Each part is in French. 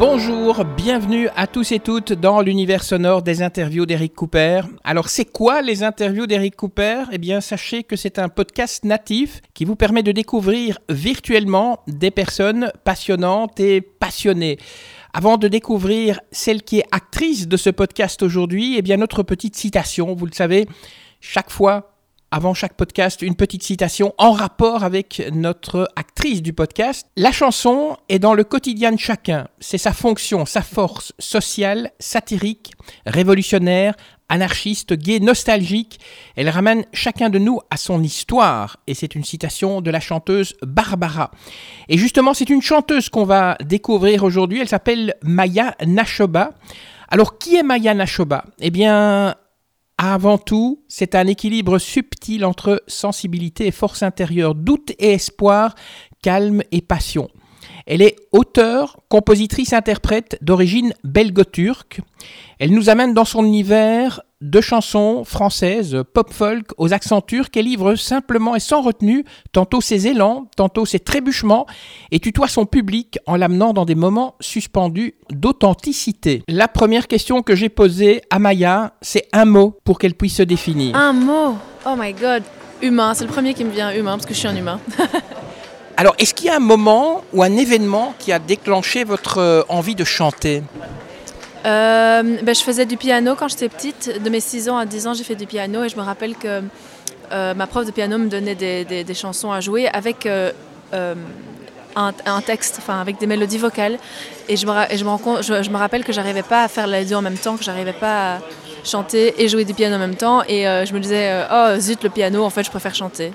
Bonjour, bienvenue à tous et toutes dans l'univers sonore des interviews d'Eric Cooper. Alors c'est quoi les interviews d'Eric Cooper Eh bien sachez que c'est un podcast natif qui vous permet de découvrir virtuellement des personnes passionnantes et passionnées. Avant de découvrir celle qui est actrice de ce podcast aujourd'hui, eh bien notre petite citation, vous le savez, chaque fois avant chaque podcast, une petite citation en rapport avec notre actrice du podcast. La chanson est dans le quotidien de chacun. C'est sa fonction, sa force sociale, satirique, révolutionnaire, anarchiste, gay, nostalgique. Elle ramène chacun de nous à son histoire. Et c'est une citation de la chanteuse Barbara. Et justement, c'est une chanteuse qu'on va découvrir aujourd'hui. Elle s'appelle Maya Nashoba. Alors, qui est Maya Nashoba? Eh bien, avant tout, c'est un équilibre subtil entre sensibilité et force intérieure, doute et espoir, calme et passion. Elle est auteure, compositrice, interprète d'origine belgo-turque. Elle nous amène dans son univers de chansons françaises, pop-folk, aux accents turcs. Elle livre simplement et sans retenue tantôt ses élans, tantôt ses trébuchements, et tutoie son public en l'amenant dans des moments suspendus d'authenticité. La première question que j'ai posée à Maya, c'est un mot pour qu'elle puisse se définir. Un mot? Oh my god Humain, c'est le premier qui me vient, humain, parce que je suis un humain. Alors, est-ce qu'il y a un moment ou un événement qui a déclenché votre euh, envie de chanter? Euh, ben, je faisais du piano quand j'étais petite. De mes 6 ans à 10 ans, j'ai fait du piano et je me rappelle que euh, ma prof de piano me donnait des, chansons à jouer avec euh, un, texte, enfin avec des mélodies vocales. Et je me, et je me, je, je me rappelle que j'arrivais pas à faire les deux en même temps, que j'arrivais pas à chanter et jouer du piano en même temps. Et je me disais, oh zut, le piano, en fait, je préfère chanter.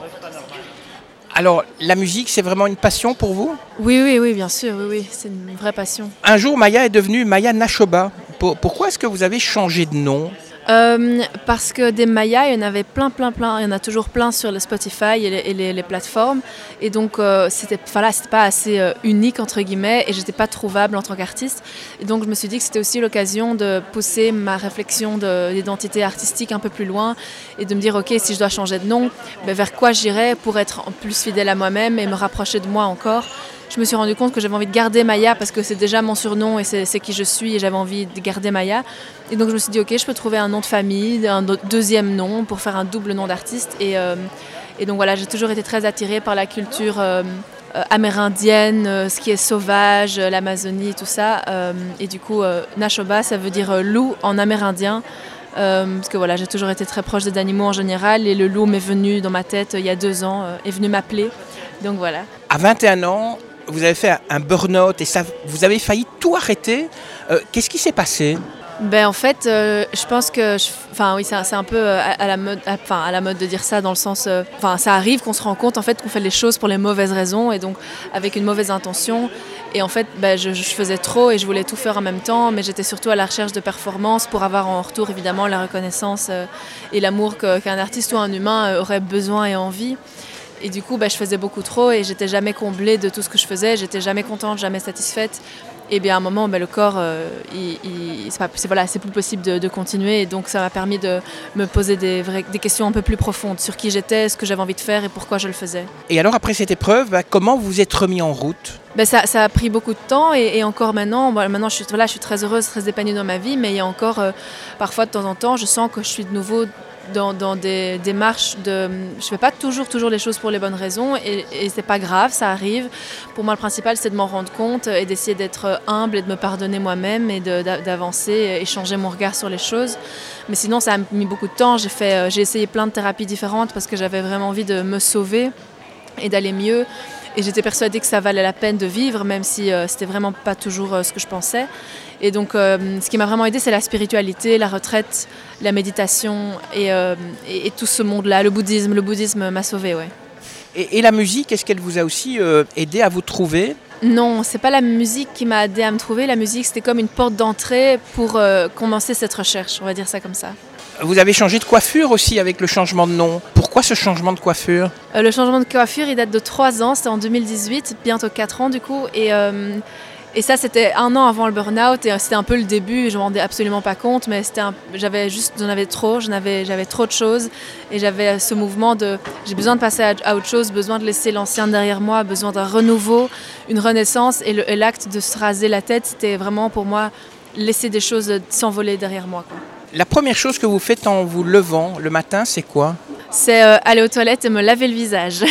Alors, la musique, c'est vraiment une passion pour vous? Oui, oui, oui, bien sûr, oui, oui, c'est une vraie passion. Un jour, Maya est devenue Maya Nashoba. Pour- pourquoi est-ce que vous avez changé de nom? Euh, parce que des Mayas, il y en avait plein, plein, plein. Il y en a toujours plein sur Spotify et les, plateformes. Et donc, euh, c'était voilà, pas assez euh, unique, entre guillemets, et j'étais pas trouvable en tant qu'artiste. Et donc, je me suis dit que c'était aussi l'occasion de pousser ma réflexion de- d'identité artistique un peu plus loin et de me dire, OK, si je dois changer de nom, ben, vers quoi j'irai pour être plus fidèle à moi-même et me rapprocher de moi encore? Je me suis rendu compte que j'avais envie de garder Maya parce que c'est déjà mon surnom et c'est qui je suis et j'avais envie de garder Maya. Et donc je me suis dit, ok, je peux trouver un nom de famille, un deuxième nom pour faire un double nom d'artiste. Et, euh, et donc voilà, j'ai toujours été très attirée par la culture euh, euh, amérindienne, ce qui est sauvage, l'Amazonie, tout ça. Et du coup, Nashoba, ça veut dire loup en amérindien. Parce que voilà, j'ai toujours été très proche des animaux en général et le loup m'est venu dans ma tête il y a deux ans, euh, est venu m'appeler. Donc voilà. À 21 ans, vous avez fait un burn-out et vous avez failli tout arrêter. Euh, Qu'est-ce qui s'est passé? Ben en fait, euh, je pense que, enfin oui, c'est un- peu euh, à, la mode, enfin à la mode de dire ça dans le sens, enfin ça arrive qu'on se rend compte en fait qu'on fait les choses pour les mauvaises raisons et donc avec une mauvaise intention. Et en fait, ben, je, faisais trop et je voulais tout faire en même temps, mais j'étais surtout à la recherche de performance pour avoir en retour évidemment la reconnaissance et l'amour qu'un artiste ou un humain aurait besoin et envie. Et du coup, ben, je faisais beaucoup trop et j'étais jamais comblée de tout ce que je faisais, j'étais jamais contente, jamais satisfaite. Et bien à un moment, ben, le corps, euh, c'est pas- c'est voilà, c'est plus possible de, de continuer. Et donc ça m'a permis de me poser des, vraies- des questions un peu plus profondes sur qui j'étais, ce que j'avais envie de faire et pourquoi je le faisais. Et alors, après cette épreuve, bah, comment vous êtes remis en route? Ben, ça, ça a pris beaucoup de temps et, et encore maintenant, bon, maintenant je suis, voilà, je suis très heureuse, très épanouie dans ma vie, mais il y a encore euh, parfois de temps en temps, je sens que je suis de nouveau dans, des démarches de... Je fais pas toujours, toujours les choses pour les bonnes raisons et, et c'est pas grave, ça arrive. Pour moi, le principal, c'est de m'en rendre compte et d'essayer d'être humble et de me pardonner moi-même et d'avancer et changer mon regard sur les choses. Mais sinon, ça a mis beaucoup de temps. J'ai fait, euh, j'ai essayé plein de thérapies différentes parce que j'avais vraiment envie de me sauver et d'aller mieux. Et j'étais persuadée que ça valait la peine de vivre, même si euh, c'était vraiment pas toujours euh, ce que je pensais. Et donc, euh, ce qui m'a vraiment aidé, c'est la spiritualité, la retraite, la méditation et, euh, et- et tout ce monde-là. Le bouddhisme, le bouddhisme m'a sauvée, ouais. et, et la musique, est-ce qu'elle vous a aussi aidé à vous trouver? Non, c'est pas la musique qui m'a aidé à me trouver. La musique, c'était comme une porte d'entrée pour commencer cette recherche. On va dire ça comme ça. Vous avez changé de coiffure aussi avec le changement de nom. Pourquoi ce changement de coiffure Euh, le changement de coiffure, il date de 3 ans, c'était en 2018, bientôt 4 ans du coup. Et, euh, Et ça, c'était un an avant le burn-out et c'était un peu le début. Je m'en rendais absolument pas compte, mais j'avais juste, j'en avais trop, j'avais trop de choses et j'avais ce mouvement de j'ai besoin de passer à, autre chose, besoin de laisser l'ancien derrière moi, besoin d'un renouveau, une renaissance. Et l'acte de se raser la tête, c'était vraiment pour moi laisser des choses s'envoler derrière moi. La première chose que vous faites en vous levant le matin, c'est quoi? C'est euh, aller aux toilettes et me laver le visage.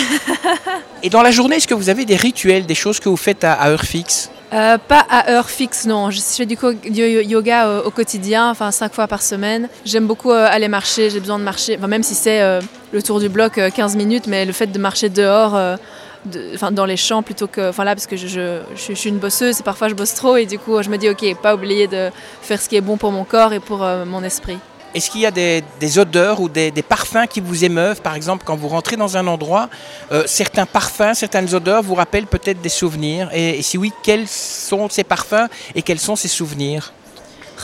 et dans la journée, est-ce que vous avez des rituels, des choses que vous faites à heure fixe? Euh, pas à heure fixe, non. Je fais du yoga euh, au, quotidien, enfin cinq fois par semaine. J'aime beaucoup euh, aller marcher, j'ai besoin de marcher, enfin, même si c'est le tour du bloc 15 minutes, mais le fait de marcher dehors, dans les champs plutôt que. Enfin là, parce que je, je, suis une bosseuse et parfois je bosse trop et du coup je me dis, ok, pas oublier de faire ce qui est bon pour mon corps et pour mon esprit. Est-ce qu'il y a des, odeurs ou des, parfums qui vous émeuvent? Par exemple, quand vous rentrez dans un endroit, euh, certains parfums, certaines odeurs vous rappellent peut-être des souvenirs. et, si oui, quels sont ces parfums et quels sont ces souvenirs?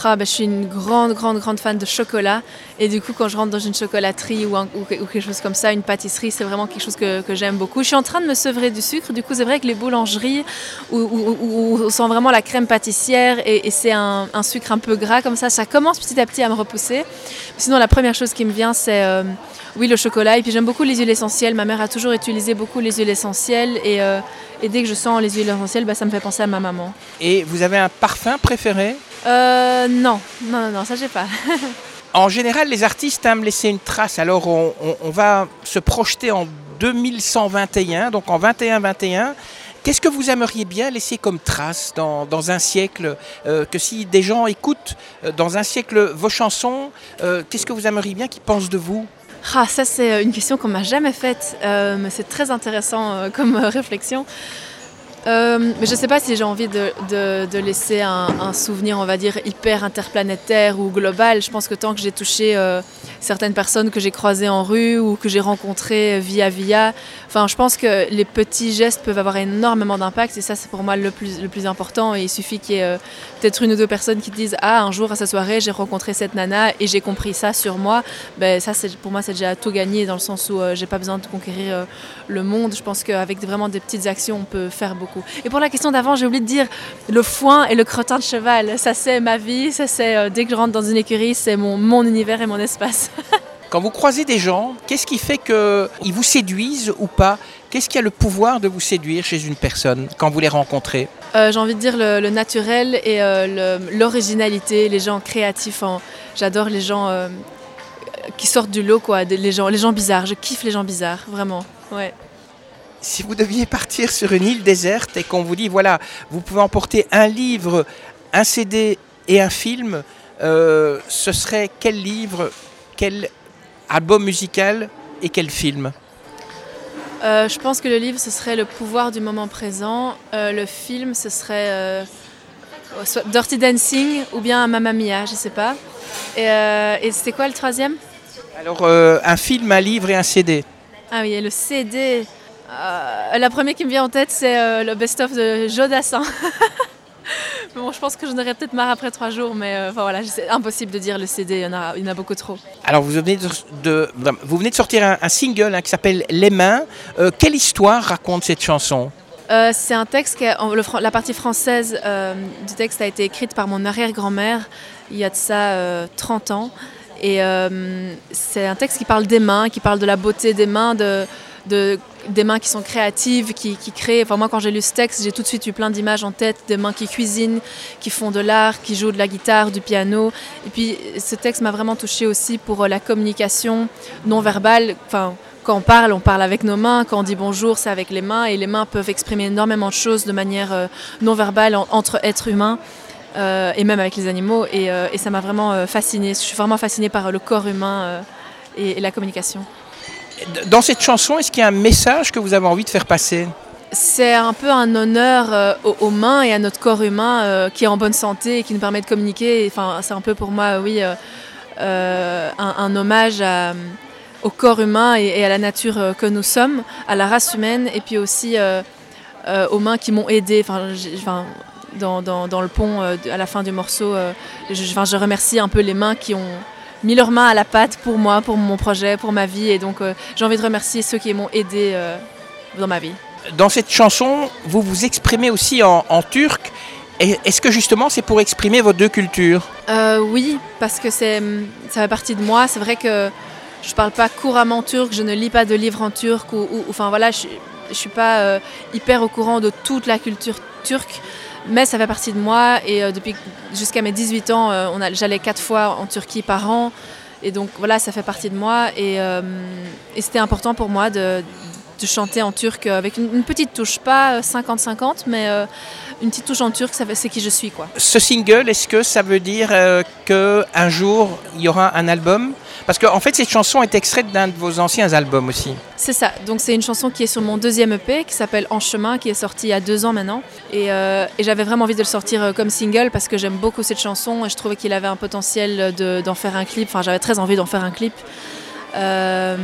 Ah, bah, je suis une grande, grande, grande fan de chocolat. Et du coup, quand je rentre dans une chocolaterie ou, quelque chose comme ça, une pâtisserie, c'est vraiment quelque chose que, j'aime beaucoup. Je suis en train de me sevrer du sucre. Du coup, c'est vrai que les boulangeries où, on sent vraiment la crème pâtissière et, c'est un, un, sucre un peu gras comme ça, ça commence petit à petit à me repousser. Sinon, la première chose qui me vient, c'est euh, oui, le chocolat. Et puis, j'aime beaucoup les huiles essentielles. Ma mère a toujours utilisé beaucoup les huiles essentielles. Et, euh, et dès que je sens les huiles essentielles, bah, ça me fait penser à ma maman. Et vous avez un parfum préféré euh, non, non, non, ça j'ai pas. en général, les artistes aiment laisser une trace. Alors, on, va se projeter en 2121, donc en 2121. Qu'est-ce que vous aimeriez bien laisser comme trace dans, un siècle euh, Que si des gens écoutent euh, dans un siècle vos chansons, euh, qu'est-ce que vous aimeriez bien qu'ils pensent de vous? Ah, ça c'est une question qu'on m'a jamais faite, mais c'est très intéressant comme réflexion. Euh, je ne sais pas si j'ai envie de, laisser un, un, souvenir, on va dire, hyper interplanétaire ou global. Je pense que tant que j'ai touché euh, certaines personnes que j'ai croisées en rue ou que j'ai rencontrées via via, enfin, je pense que les petits gestes peuvent avoir énormément d'impact et ça, c'est pour moi le plus, le plus important. Et il suffit qu'il y ait euh, peut-être une ou deux personnes qui disent Ah, un jour à sa soirée, j'ai rencontré cette nana et j'ai compris ça sur moi. Ben, ça, pour moi, c'est déjà tout gagné dans le sens où j'ai pas besoin de conquérir le monde. Je pense qu'avec vraiment des petites actions, on peut faire beaucoup. Et pour la question d'avant, j'ai oublié de dire le foin et le crottin de cheval. Ça, c'est ma vie. Ça, c'est euh, dès que je rentre dans une écurie, c'est mon, mon univers et mon espace. Quand vous croisez des gens, qu'est-ce qui fait qu'ils vous séduisent ou pas? Qu'est-ce qui a le pouvoir de vous séduire chez une personne quand vous les rencontrez? Euh, J'ai envie de dire le, naturel et euh, l'originalité, les gens créatifs. J'adore les gens qui sortent du lot, quoi, les gens, les gens bizarres. Je kiffe les gens bizarres, vraiment. Ouais si vous deviez partir sur une île déserte et qu'on vous dit, voilà, vous pouvez emporter un livre, un CD et un film, euh, ce serait quel livre, quel album musical et quel film? Euh, Je pense que le livre, ce serait Le pouvoir du moment présent. Euh, le film, ce serait soit Dirty Dancing ou bien Mamma Mia, je ne sais pas. Et, et c'était quoi le troisième? Alors, un film, un livre et un CD. Ah oui, et le CD. Euh, la première qui me vient en tête, c'est euh, le best-of de Jodassin. bon, je pense que j'en aurais peut-être marre après trois jours, mais euh, voilà, c'est impossible de dire le CD, il y en a, il y en a beaucoup trop. Alors, vous venez de, vous venez de sortir un, single hein, qui s'appelle Les Mains. quelle histoire raconte cette chanson? C'est un texte, qui la partie française du texte a été écrite par mon arrière-grand-mère il y a de ça 30 ans. Et c'est un texte qui parle des mains, qui parle de la beauté des mains, de, de, des mains qui sont créatives, qui, créent. Enfin, moi, quand j'ai lu ce texte, j'ai tout de suite eu plein d'images en tête, des mains qui cuisinent, qui font de l'art, qui jouent de la guitare, du piano. Et puis, ce texte m'a vraiment touchée aussi pour euh, la communication non verbale. Enfin, quand on parle, on parle avec nos mains. Quand on dit bonjour, c'est avec les mains. Et les mains peuvent exprimer énormément de choses de manière euh, non verbale entre êtres humains. Euh, et même avec les animaux. Et, ça m'a vraiment fascinée. Je suis vraiment fascinée par le corps humain et la communication. Dans cette chanson, est-ce qu'il y a un message que vous avez envie de faire passer? C'est un peu un honneur euh, aux, mains et à notre corps humain euh, qui est en bonne santé et qui nous permet de communiquer. Enfin, c'est un peu pour moi, oui, euh, un, hommage au corps humain et, à la nature que nous sommes, à la race humaine, et puis aussi aux mains qui m'ont aidé. Enfin, dans, le pont, à la fin du morceau, je remercie un peu les mains qui ont mis leurs mains à la pâte pour moi, pour mon projet, pour ma vie. Et donc, euh, j'ai envie de remercier ceux qui m'ont aidé euh, dans ma vie. Dans cette chanson, vous vous exprimez aussi en, turc. Est-ce que justement c'est pour exprimer vos deux cultures? Euh, Oui, parce que c'est, ça fait partie de moi. C'est vrai que je parle pas couramment turc, je ne lis pas de livres en turc, ou, enfin voilà, je, ne suis pas hyper au courant de toute la culture turque, mais ça fait partie de moi. Et euh, depuis jusqu'à mes 18 ans, euh, j'allais quatre fois en Turquie par an. Et donc voilà, ça fait partie de moi. Et, et c'était important pour moi de, de, chanter en turc avec une, petite touche, pas 50-50, mais une petite touche en turc, c'est qui je suis. quoi. Ce single, est-ce que ça veut dire qu'un jour, il y aura un album? Parce qu'en fait, cette chanson est extraite d'un de vos anciens albums aussi. C'est ça. Donc, c'est une chanson qui est sur mon deuxième EP qui s'appelle En chemin, qui est sorti il y a deux ans maintenant. Et, euh, j'avais vraiment envie de le sortir euh, comme single parce que j'aime beaucoup cette chanson et je trouvais qu'il avait un potentiel d'en faire un clip. Enfin, j'avais très envie d'en faire un clip. Euh,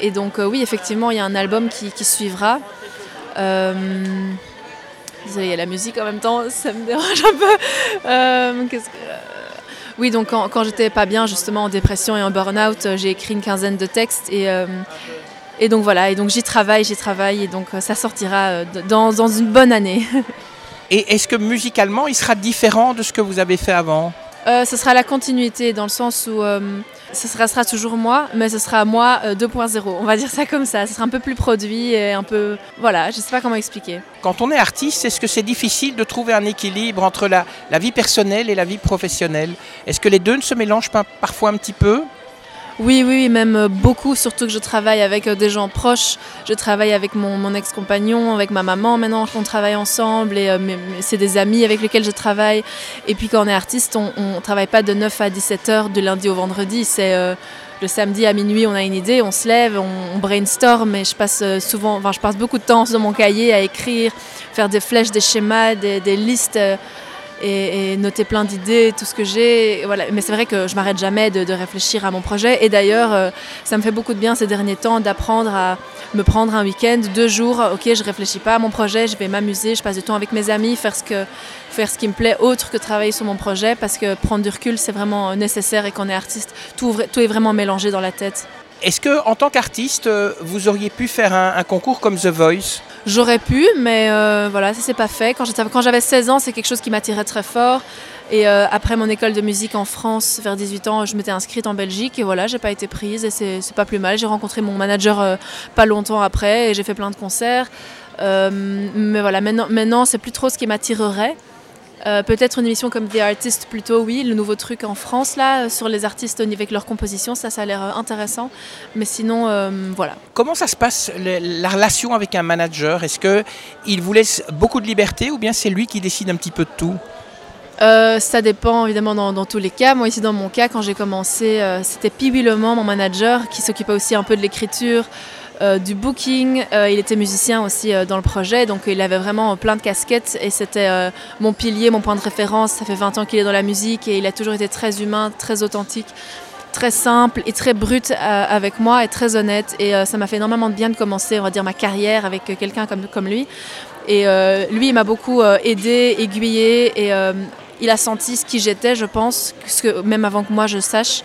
et donc, oui, effectivement, il y a un album qui, suivra. Désolée, il y a la musique en même temps, ça me dérange un peu. Que. Oui, donc quand, quand j'étais pas bien, justement en dépression et en burn-out, euh, j'ai écrit une quinzaine de textes et, euh, et donc voilà, et donc j'y travaille, j'y travaille et donc euh, ça sortira dans, dans une bonne année. et est-ce que musicalement, il sera différent de ce que vous avez fait avant? Ce sera la continuité dans le sens où ce sera, toujours moi, mais ce sera moi 2.0. On va dire ça comme ça. Ce sera un peu plus produit et un peu. Voilà, je ne sais pas comment expliquer. Quand on est artiste, est-ce que c'est difficile de trouver un équilibre entre la, la vie personnelle et la vie professionnelle? Est-ce que les deux ne se mélangent pas parfois un petit peu? Oui, oui, même euh, beaucoup, surtout que je travaille avec euh, des gens proches. Je travaille avec mon, ex-compagnon, avec ma maman maintenant, on travaille ensemble et euh, c'est des amis avec lesquels je travaille. Et puis quand on est artiste, on ne travaille pas de 9 à 17 heures de lundi au vendredi. C'est le samedi à minuit, on a une idée, on se lève, on, brainstorm et je passe souvent, enfin je passe beaucoup de temps dans mon cahier à écrire, faire des flèches, des schémas, des listes et, noter plein d'idées, tout ce que j'ai. Voilà. Mais c'est vrai que je m'arrête jamais de, réfléchir à mon projet. Et d'ailleurs, euh, ça me fait beaucoup de bien ces derniers temps d'apprendre à me prendre un week-end, deux jours. Ok, je réfléchis pas à mon projet, je vais m'amuser, je passe du temps avec mes amis, faire ce, que, faire ce qui me plaît autre que travailler sur mon projet, parce que prendre du recul, c'est vraiment nécessaire et qu'on est artiste, tout, tout est vraiment mélangé dans la tête. Est-ce que, en tant qu'artiste, euh, vous auriez pu faire un, concours comme The Voice? J'aurais pu, mais euh, voilà, ça s'est pas fait. Quand j'avais 16 ans, c'est quelque chose qui m'attirait très fort. Et euh, après mon école de musique en France, vers 18 ans, je m'étais inscrite en Belgique et voilà, j'ai pas été prise et c'est pas plus mal. J'ai rencontré mon manager pas longtemps après et j'ai fait plein de concerts. mais voilà, maintenant, maintenant c'est plus trop ce qui m'attirerait. Euh, peut-être une émission comme The Artist plutôt, oui, le nouveau truc en France là, sur les artistes avec leur composition, ça, ça a l'air euh, intéressant. Mais sinon, euh, voilà. Comment ça se passe la relation avec un manager? Est-ce qu'il vous laisse beaucoup de liberté ou bien c'est lui qui décide un petit peu de tout? Ça dépend évidemment dans, tous les cas. Moi ici dans mon cas, quand j'ai commencé, c'était Pibi mon manager, qui s'occupait aussi un peu de l'écriture, euh, du booking. Euh, il était musicien aussi euh, dans le projet, donc il avait vraiment plein de casquettes et c'était mon pilier, mon point de référence. Ça fait 20 ans qu'il est dans la musique et il a toujours été très humain, très authentique très simple et très brut avec moi et très honnête et ça m'a fait énormément de bien de commencer on va dire ma carrière avec quelqu'un comme, comme lui et lui il m'a beaucoup aidé aiguillé et il a senti ce qui j'étais je pense même avant que moi je sache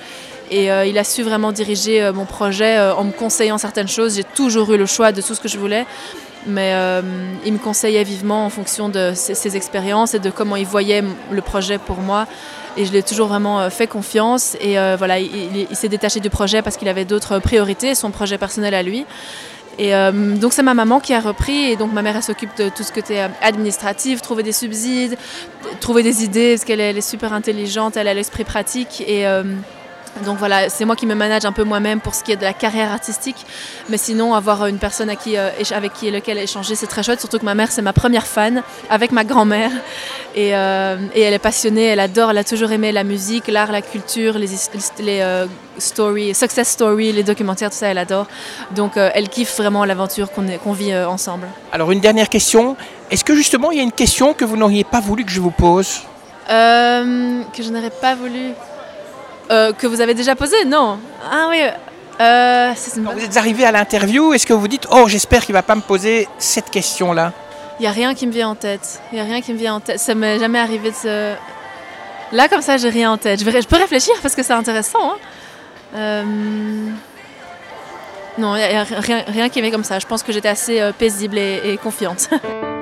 et euh, il a su vraiment diriger euh, mon projet euh, en me conseillant certaines choses. J'ai toujours eu le choix de tout ce que je voulais. Mais il me conseillait vivement en fonction de ses, expériences et de comment il voyait le projet pour moi. Et je l'ai toujours vraiment fait confiance. Et voilà, il, s'est détaché du projet parce qu'il avait d'autres priorités, son projet personnel à lui. Et donc c'est ma maman qui a repris et donc ma mère elle s'occupe de tout ce était administratif, trouver des subsides, trouver des idées parce qu'elle est super intelligente, elle a l'esprit pratique et donc voilà, c'est moi qui me manage un peu moi-même pour ce qui est de la carrière artistique. Mais sinon, avoir une personne à qui, euh, avec qui lequel échanger, c'est très chouette. Surtout que ma mère, c'est ma première fan, avec ma grand-mère. Et, euh, elle est passionnée, elle adore, elle a toujours aimé la musique, l'art, la culture, les, les euh, stories, success stories, les documentaires, tout ça, elle adore. Donc elle kiffe vraiment l'aventure qu'on vit ensemble. Alors une dernière question. Est-ce que justement, il y a une question que vous n'auriez pas voulu que je vous pose? Que je n'aurais pas voulu euh, que vous avez déjà posé Non. Ah oui. Euh, vous êtes arrivé à l'interview, est-ce que vous dites Oh, j'espère qu'il ne va pas me poser cette question-là? Il n'y a rien qui me vient en tête. Il n'y a rien qui me vient en tête. Ça m'est jamais arrivé de se. Là, comme ça, j'ai rien en tête. Je, peux réfléchir parce que c'est intéressant. Hein. Euh, non, il n'y a, rien, rien, qui m'est comme ça. Je pense que j'étais assez paisible et confiante.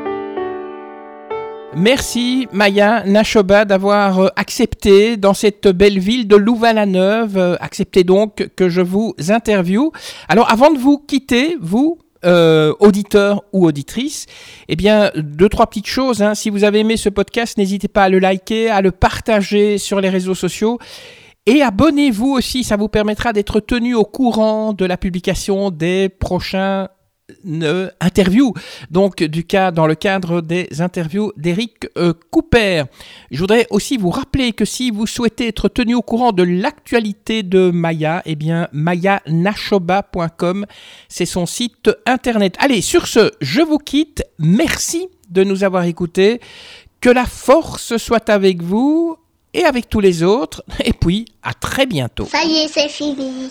Merci Maya Nashoba d'avoir euh, accepté dans cette belle ville de Louvain-la-Neuve, euh, accepté donc que je vous interviewe. Alors avant de vous quitter, vous, euh, auditeurs ou auditrices, eh bien, deux, trois petites choses. Hein. Si vous avez aimé ce podcast, n'hésitez pas à le liker, à le partager sur les réseaux sociaux. Et abonnez-vous aussi, ça vous permettra d'être tenu au courant de la publication des prochains interviews. Donc, du cas, dans le cadre des interviews d'Eric euh, Cooper. Je voudrais aussi vous rappeler que si vous souhaitez être tenu au courant de l'actualité de Maya, eh bien, mayanashoba.com, c'est son site internet. Allez, sur ce, je vous quitte. Merci de nous avoir écoutés. Que la force soit avec vous et avec tous les autres. Et puis, à très bientôt. Ça y est, c'est fini.